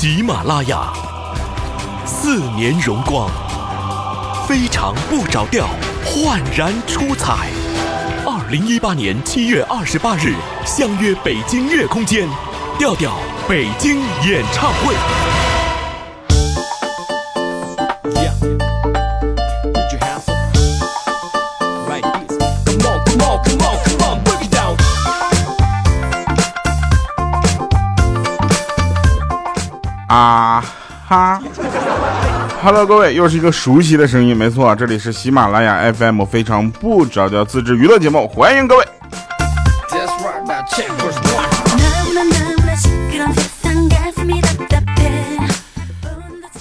喜马拉雅，四年荣光，非常不着调，焕然出彩。二零一八年七月二十八日，相约北京乐空间，调调北京演唱会。！Hello，各位，又是一个熟悉的声音，没错，这里是喜马拉雅 FM，非常不着调自制娱乐节目，欢迎各位。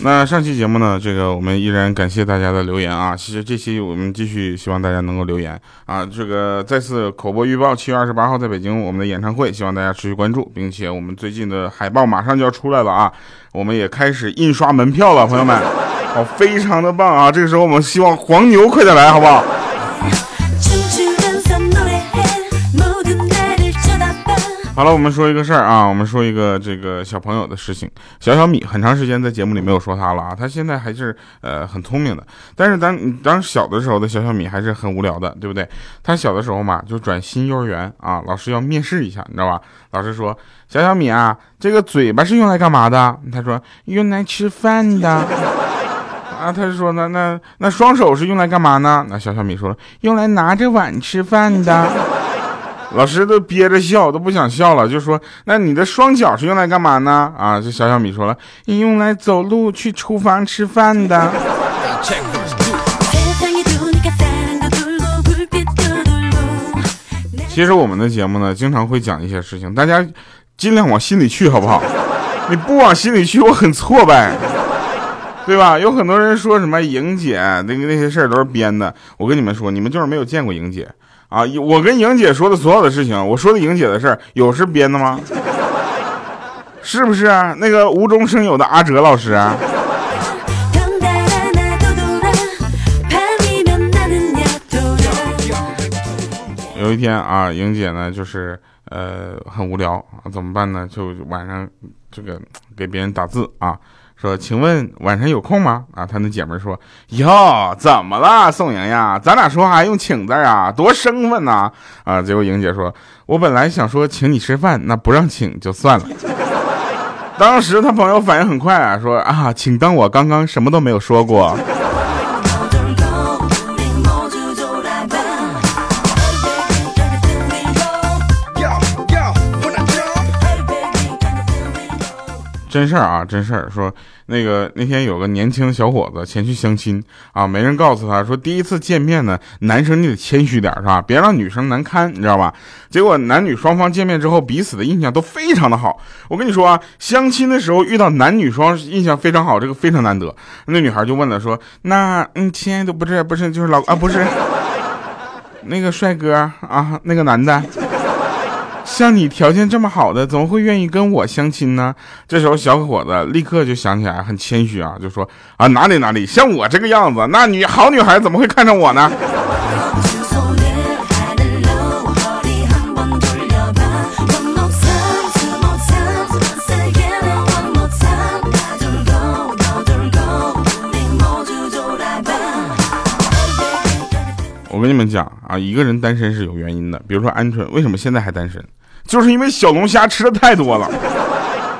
那上期节目呢，这个我们依然感谢大家的留言啊。其实这期我们继续希望大家能够留言啊。这个再次口播预报，七月二十八号在北京我们的演唱会，希望大家持续关注，并且我们最近的海报马上就要出来了啊。我们也开始印刷门票了，朋友们，好，非常的棒啊。这个时候我们希望黄牛快点来，好不好？好了，我们说一个事儿啊，我们说一个这个小朋友的事情。小小米很长时间在节目里没有说他了啊，他现在还是呃很聪明的，但是当当小的时候的小小米还是很无聊的，对不对？他小的时候嘛，就转新幼儿园啊，老师要面试一下，你知道吧？老师说小小米啊，这个嘴巴是用来干嘛的？他说用来吃饭的啊。他就说那那那双手是用来干嘛呢？那小小米说用来拿着碗吃饭的。老师都憋着笑，都不想笑了，就说：“那你的双脚是用来干嘛呢？”啊，这小小米说了：“你用来走路去厨房吃饭的。”其实我们的节目呢，经常会讲一些事情，大家尽量往心里去，好不好？你不往心里去，我很挫败，对吧？有很多人说什么莹姐那个那些事儿都是编的，我跟你们说，你们就是没有见过莹姐。啊，我跟莹姐说的所有的事情，我说的莹姐的事儿，有是编的吗？是不是啊那个无中生有的阿哲老师啊？有一天啊，莹姐呢，就是呃很无聊啊，怎么办呢？就晚上这个给别人打字啊。说，请问晚上有空吗？啊，他那姐们说，哟，怎么了，宋莹莹？咱俩说话用请字啊，多生分呐！啊，结果莹姐说，我本来想说请你吃饭，那不让请就算了。当时他朋友反应很快啊，说啊，请当我刚刚什么都没有说过。真事儿啊，真事儿。说那个那天有个年轻小伙子前去相亲啊，没人告诉他说第一次见面呢，男生你得谦虚点是吧？别让女生难堪，你知道吧？结果男女双方见面之后，彼此的印象都非常的好。我跟你说啊，相亲的时候遇到男女双印象非常好，这个非常难得。那女孩就问了说，那嗯，亲爱的不是不是就是老啊不是 那个帅哥啊那个男的。像你条件这么好的，怎么会愿意跟我相亲呢？这时候小伙子立刻就想起来，很谦虚啊，就说啊哪里哪里，像我这个样子，那女好女孩怎么会看上我呢？我跟你们讲啊，一个人单身是有原因的，比如说鹌鹑为什么现在还单身？就是因为小龙虾吃的太多了，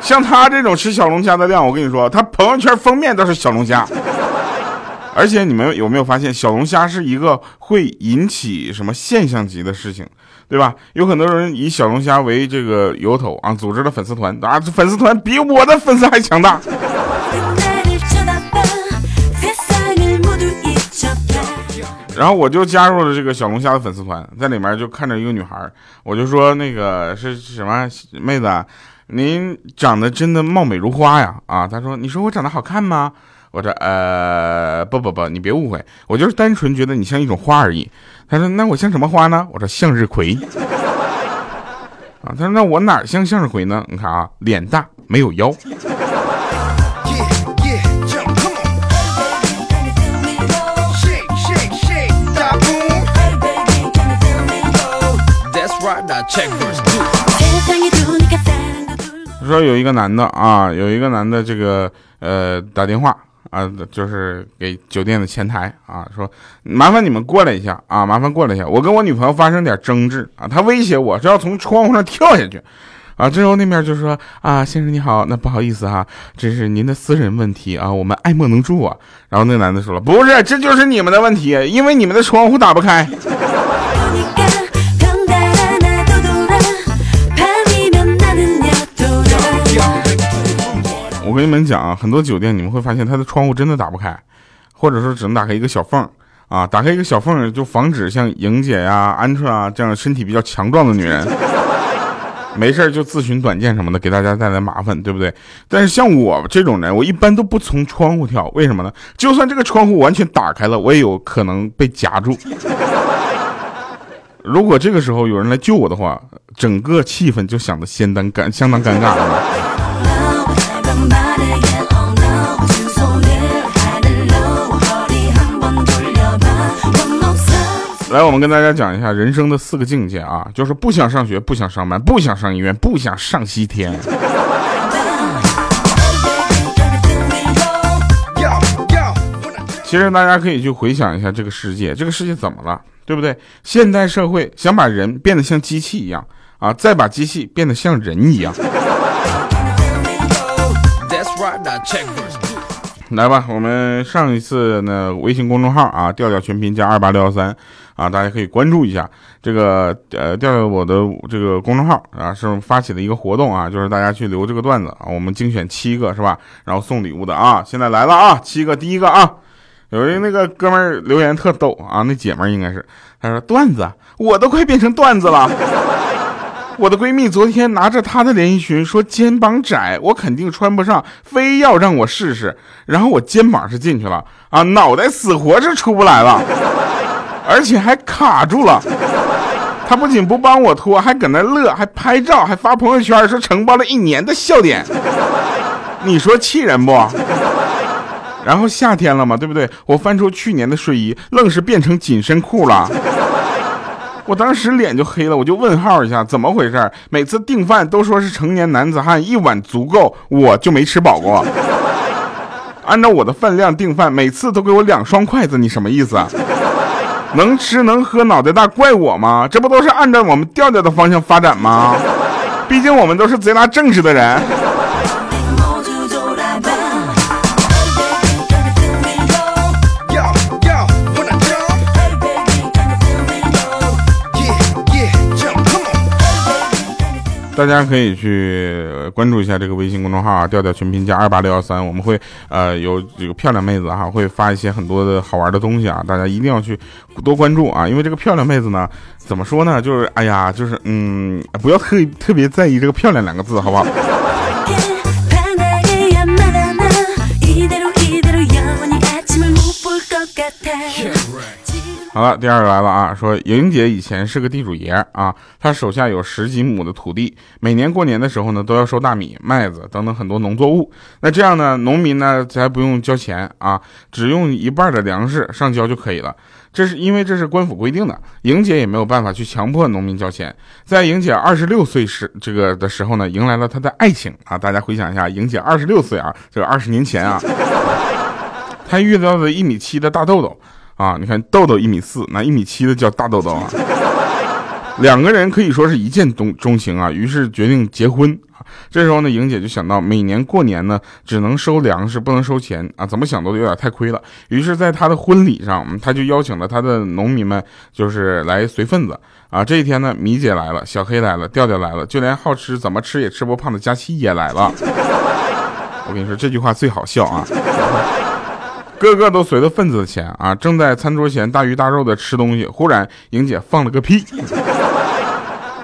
像他这种吃小龙虾的量，我跟你说，他朋友圈封面都是小龙虾。而且你们有没有发现，小龙虾是一个会引起什么现象级的事情，对吧？有很多人以小龙虾为这个由头啊，组织了粉丝团啊，粉丝团比我的粉丝还强大。然后我就加入了这个小龙虾的粉丝团，在里面就看着一个女孩，我就说那个是什么妹子，您长得真的貌美如花呀啊！她说你说我长得好看吗？我说呃不不不，你别误会，我就是单纯觉得你像一种花而已。她说那我像什么花呢？我说向日葵。啊，她说那我哪像向日葵呢？你看啊，脸大没有腰。说有一个男的啊，有一个男的这个呃打电话啊，就是给酒店的前台啊，说麻烦你们过来一下啊，麻烦过来一下，我跟我女朋友发生点争执啊，他威胁我是要从窗户上跳下去。啊，这时候那边就说啊，先生你好，那不好意思哈，这是您的私人问题啊，我们爱莫能助啊。然后那男的说了，不是，这就是你们的问题，因为你们的窗户打不开。跟你们讲啊，很多酒店你们会发现它的窗户真的打不开，或者说只能打开一个小缝啊，打开一个小缝就防止像莹姐呀、鹌鹑啊这样身体比较强壮的女人。没事就自寻短见什么的，给大家带来麻烦，对不对？但是像我这种人，我一般都不从窗户跳，为什么呢？就算这个窗户完全打开了，我也有可能被夹住。如果这个时候有人来救我的话，整个气氛就显得相当尴相当尴尬了。来，我们跟大家讲一下人生的四个境界啊，就是不想上学，不想上班，不想上医院，不想上西天。其实大家可以去回想一下这个世界，这个世界怎么了，对不对？现代社会想把人变得像机器一样啊，再把机器变得像人一样。来吧，我们上一次呢，微信公众号啊，调调全拼加二八六幺三啊，大家可以关注一下这个呃，调调我的这个公众号啊，是发起的一个活动啊，就是大家去留这个段子啊，我们精选七个是吧，然后送礼物的啊，现在来了啊，七个，第一个啊，有一那个哥们儿留言特逗啊，那姐们儿应该是，他说段子，我都快变成段子了。我的闺蜜昨天拿着她的连衣裙说肩膀窄，我肯定穿不上，非要让我试试。然后我肩膀是进去了啊，脑袋死活是出不来了，而且还卡住了。他不仅不帮我脱，还搁那乐，还拍照，还发朋友圈说承包了一年的笑点。你说气人不？然后夏天了嘛，对不对？我翻出去年的睡衣，愣是变成紧身裤了。我当时脸就黑了，我就问号一下，怎么回事？每次订饭都说是成年男子汉一碗足够，我就没吃饱过。按照我的饭量订饭，每次都给我两双筷子，你什么意思啊？能吃能喝脑袋大怪我吗？这不都是按照我们调调的方向发展吗？毕竟我们都是贼拉正直的人。大家可以去关注一下这个微信公众号啊，调调全拼加二八六幺三，我们会呃有这个漂亮妹子哈，会发一些很多的好玩的东西啊，大家一定要去多关注啊，因为这个漂亮妹子呢，怎么说呢，就是哎呀，就是嗯，不要特特别在意这个漂亮两个字，好不好？好了，第二个来了啊！说莹姐以前是个地主爷啊，她手下有十几亩的土地，每年过年的时候呢，都要收大米、麦子等等很多农作物。那这样呢，农民呢才不用交钱啊，只用一半的粮食上交就可以了。这是因为这是官府规定的，莹姐也没有办法去强迫农民交钱。在莹姐二十六岁时这个的时候呢，迎来了她的爱情啊！大家回想一下，莹姐二十六岁啊，这个二十年前啊，她遇到了一米七的大豆豆。啊，你看豆豆一米四，那一米七的叫大豆豆啊。两个人可以说是一见钟钟情啊，于是决定结婚。这时候呢，莹姐就想到每年过年呢，只能收粮食，不能收钱啊，怎么想都有点太亏了。于是，在她的婚礼上，她就邀请了她的农民们，就是来随份子啊。这一天呢，米姐来了，小黑来了，调调来了，就连好吃怎么吃也吃不胖的佳期也来了。我跟你说，这句话最好笑啊。个个都随了份子的钱啊！正在餐桌前大鱼大肉的吃东西，忽然莹姐放了个屁，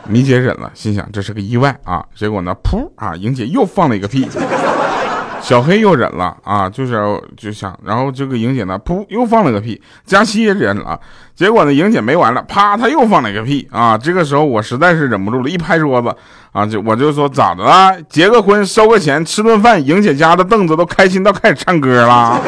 米姐忍了，心想这是个意外啊。结果呢，噗啊，莹姐又放了一个屁，小黑又忍了啊，就是就想，然后这个莹姐呢，噗又放了个屁，佳期也忍了，结果呢，莹姐没完了，啪，她又放了一个屁啊！这个时候我实在是忍不住了，一拍桌子啊，就我就说咋的啦？结个婚收个钱吃顿饭，莹姐家的凳子都开心到开始唱歌了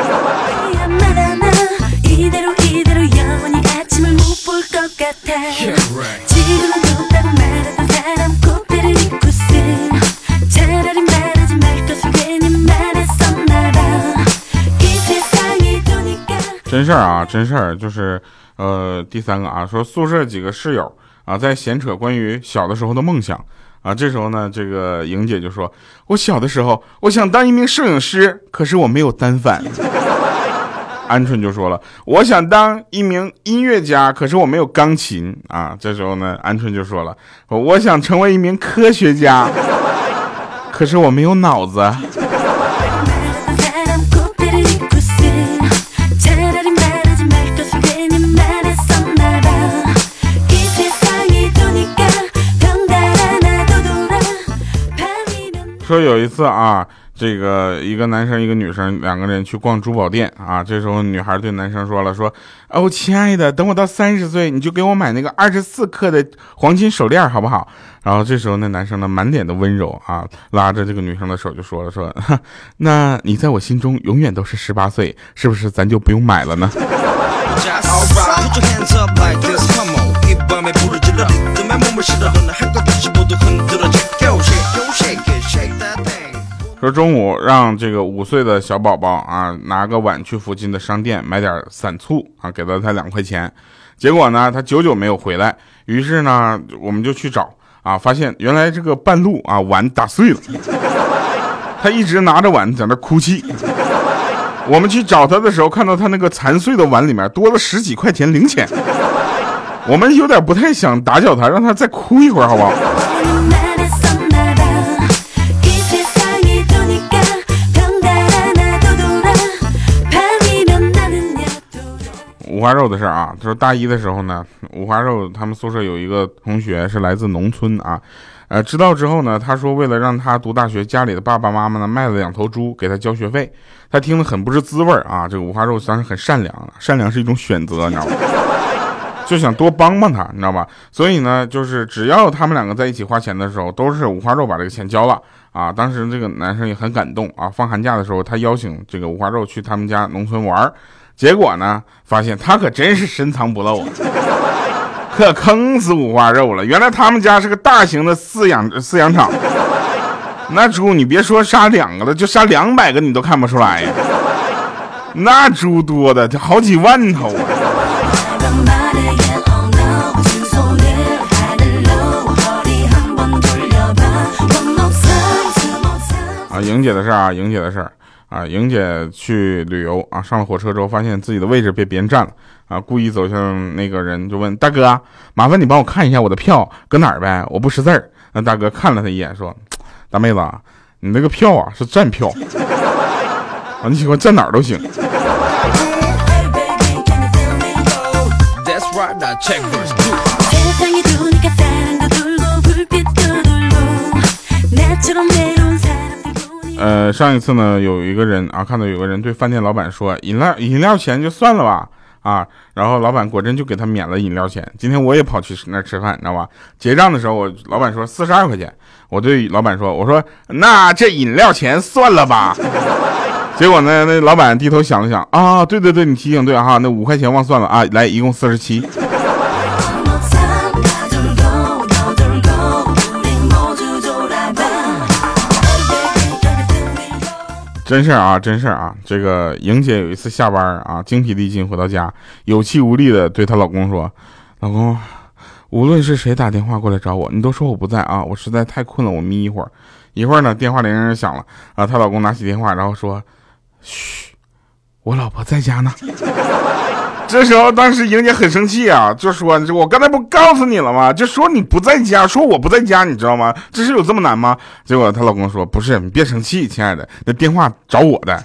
真事儿啊，真事儿就是，呃，第三个啊，说宿舍几个室友啊在闲扯关于小的时候的梦想。啊，这时候呢，这个莹姐就说，我小的时候我想当一名摄影师，可是我没有单反。鹌鹑就说了：“我想当一名音乐家，可是我没有钢琴啊。”这时候呢，鹌鹑就说了：“我想成为一名科学家，可是我没有脑子。”说有一次啊。这个一个男生一个女生两个人去逛珠宝店啊，这时候女孩对男生说了说，哦亲爱的，等我到三十岁，你就给我买那个二十四克的黄金手链好不好？然后这时候那男生呢满脸的温柔啊，拉着这个女生的手就说了说，那你在我心中永远都是十八岁，是不是咱就不用买了呢？说中午让这个五岁的小宝宝啊拿个碗去附近的商店买点散醋啊，给了他两块钱。结果呢，他久久没有回来。于是呢，我们就去找啊，发现原来这个半路啊碗打碎了。他一直拿着碗在那哭泣。我们去找他的时候，看到他那个残碎的碗里面多了十几块钱零钱。我们有点不太想打搅他，让他再哭一会儿，好不好？五花肉的事儿啊，就是大一的时候呢，五花肉他们宿舍有一个同学是来自农村啊，呃，知道之后呢，他说为了让他读大学，家里的爸爸妈妈呢卖了两头猪给他交学费，他听得很不是滋味儿啊。这个五花肉当时很善良，善良是一种选择，你知道吗？就想多帮帮他，你知道吧？所以呢，就是只要他们两个在一起花钱的时候，都是五花肉把这个钱交了啊。当时这个男生也很感动啊，放寒假的时候，他邀请这个五花肉去他们家农村玩儿。结果呢？发现他可真是深藏不露啊，可坑死五花肉了。原来他们家是个大型的饲养饲养场，那猪你别说杀两个了，就杀两百个你都看不出来呀。那猪多的，好几万头啊。啊，莹姐的事儿啊，莹姐的事儿。啊，莹姐去旅游啊，上了火车之后发现自己的位置被别人占了啊，故意走向那个人就问大哥，麻烦你帮我看一下我的票搁哪儿呗，我不识字儿。那大哥看了他一眼说，大妹子，你那个票啊是站票啊，你喜欢站哪儿都行。呃，上一次呢，有一个人啊，看到有个人对饭店老板说：“饮料饮料钱就算了吧，啊。”然后老板果真就给他免了饮料钱。今天我也跑去那吃饭，你知道吧？结账的时候，我老板说四十二块钱，我对老板说：“我说那这饮料钱算了吧。” 结果呢，那老板低头想了想，啊，对对对，你提醒对哈，那五块钱忘算了啊，来，一共四十七。真事儿啊，真事儿啊！这个莹姐有一次下班啊，精疲力尽回到家，有气无力的对她老公说：“老公，无论是谁打电话过来找我，你都说我不在啊，我实在太困了，我眯一会儿。一会儿呢，电话铃响了啊，她老公拿起电话，然后说：嘘，我老婆在家呢。”这时候，当时莹姐很生气啊，就说：“我刚才不告诉你了吗？就说你不在家，说我不在家，你知道吗？这是有这么难吗？”结果她老公说：“不是，你别生气，亲爱的，那电话找我的。”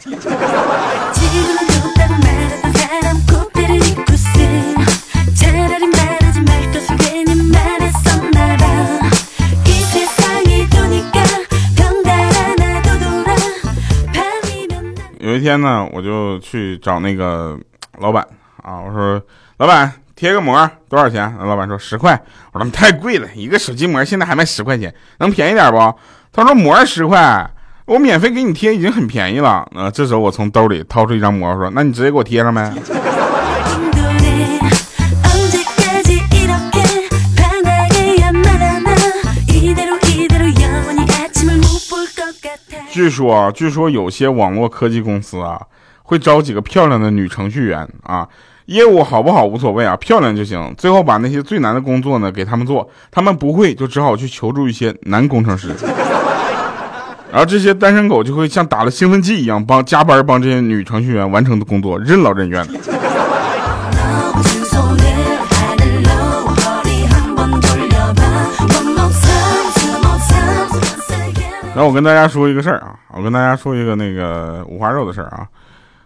有一天呢，我就去找那个老板。啊，我说老板贴个膜多少钱？老板说十块。我说太贵了，一个手机膜现在还卖十块钱，能便宜点不？他说膜十块，我免费给你贴已经很便宜了。呃，这时候我从兜里掏出一张膜，说那你直接给我贴上呗。据说，据说有些网络科技公司啊。会招几个漂亮的女程序员啊，业务好不好无所谓啊，漂亮就行。最后把那些最难的工作呢给他们做，他们不会就只好去求助一些男工程师。然后这些单身狗就会像打了兴奋剂一样帮加班帮这些女程序员完成的工作，任劳任怨的。然后我跟大家说一个事儿啊，我跟大家说一个那个五花肉的事儿啊。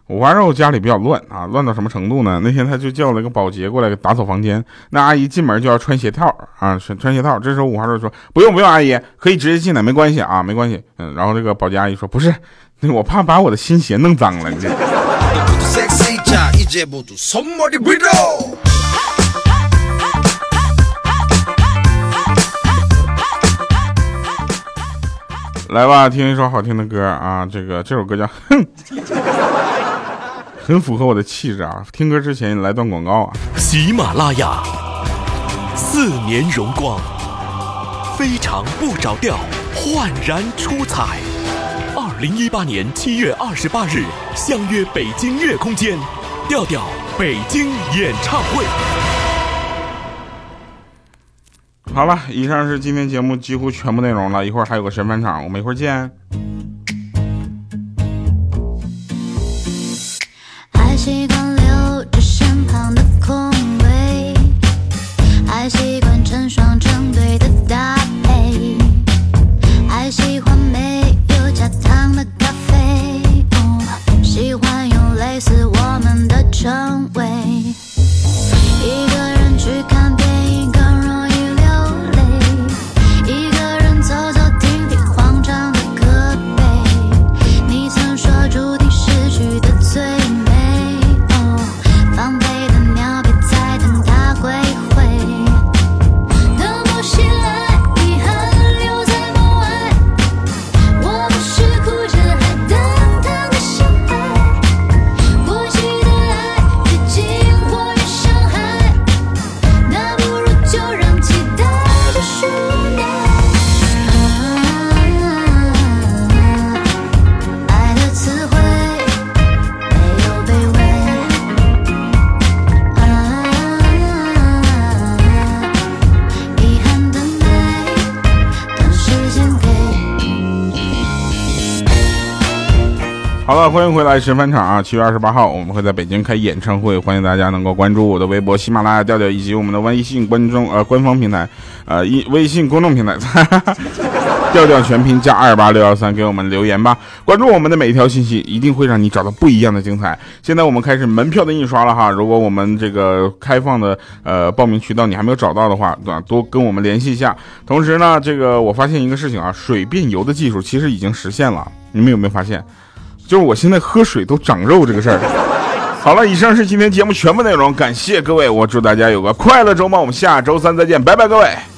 五花肉家里比较乱啊，乱到什么程度呢？那天他就叫了个保洁过来打扫房间，那阿姨进门就要穿鞋套啊，穿穿鞋套。这时候五花肉说：“不用不用，阿姨可以直接进来，没关系啊，没关系。”嗯，然后这个保洁阿姨说：“不是，我怕把我的新鞋弄脏了。”你这来吧，听一首好听的歌啊！这个这首歌叫《哼》。很符合我的气质啊！听歌之前来段广告啊！喜马拉雅四年荣光，非常不着调，焕然出彩。二零一八年七月二十八日，相约北京乐空间，调调北京演唱会。好了，以上是今天节目几乎全部内容了，一会儿还有个神返场，我们一会儿见。类似我们的称谓，好了，欢迎回来神返场啊！七月二十八号，我们会在北京开演唱会，欢迎大家能够关注我的微博、喜马拉雅调调以及我们的微信观众呃官方平台，呃一微信公众平台，调调全拼加二八六幺三给我们留言吧。关注我们的每一条信息，一定会让你找到不一样的精彩。现在我们开始门票的印刷了哈，如果我们这个开放的呃报名渠道你还没有找到的话，对吧？多跟我们联系一下。同时呢，这个我发现一个事情啊，水变油的技术其实已经实现了，你们有没有发现？就是我现在喝水都长肉这个事儿。好了，以上是今天节目全部内容，感谢各位，我祝大家有个快乐周末，我们下周三再见，拜拜，各位。